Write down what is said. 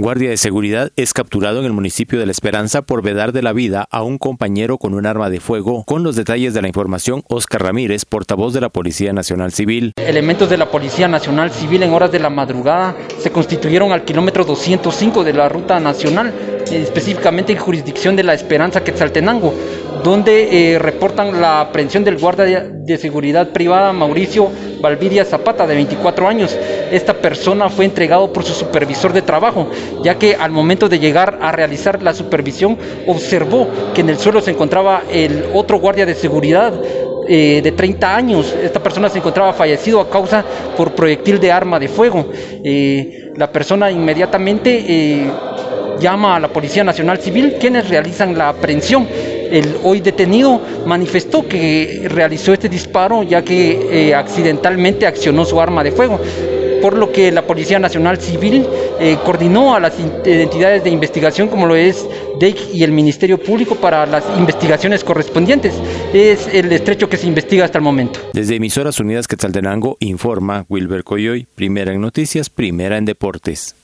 Guardia de seguridad es capturado en el municipio de La Esperanza por vedar de la vida a un compañero con un arma de fuego. Con los detalles de la información, Oscar Ramírez, portavoz de la Policía Nacional Civil. Elementos de la Policía Nacional Civil en horas de la madrugada se constituyeron al kilómetro 205 de la ruta nacional, específicamente en jurisdicción de La Esperanza, Quetzaltenango, donde eh, reportan la aprehensión del guardia de seguridad privada Mauricio Valvidia Zapata, de 24 años. Esta persona fue entregado por su supervisor de trabajo, ya que al momento de llegar a realizar la supervisión observó que en el suelo se encontraba el otro guardia de seguridad eh, de 30 años. Esta persona se encontraba fallecido a causa por proyectil de arma de fuego. Eh, la persona inmediatamente llama a la Policía Nacional Civil, quienes realizan la aprehensión. El hoy detenido manifestó que realizó este disparo ya que accidentalmente accionó su arma de fuego por lo que la Policía Nacional Civil eh, coordinó a las entidades de investigación como lo es DEIC y el Ministerio Público para las investigaciones correspondientes. Es el estrecho que se investiga hasta el momento. Desde Emisoras Unidas Quetzaltenango informa Wilber Coyoy, primera en noticias, primera en deportes.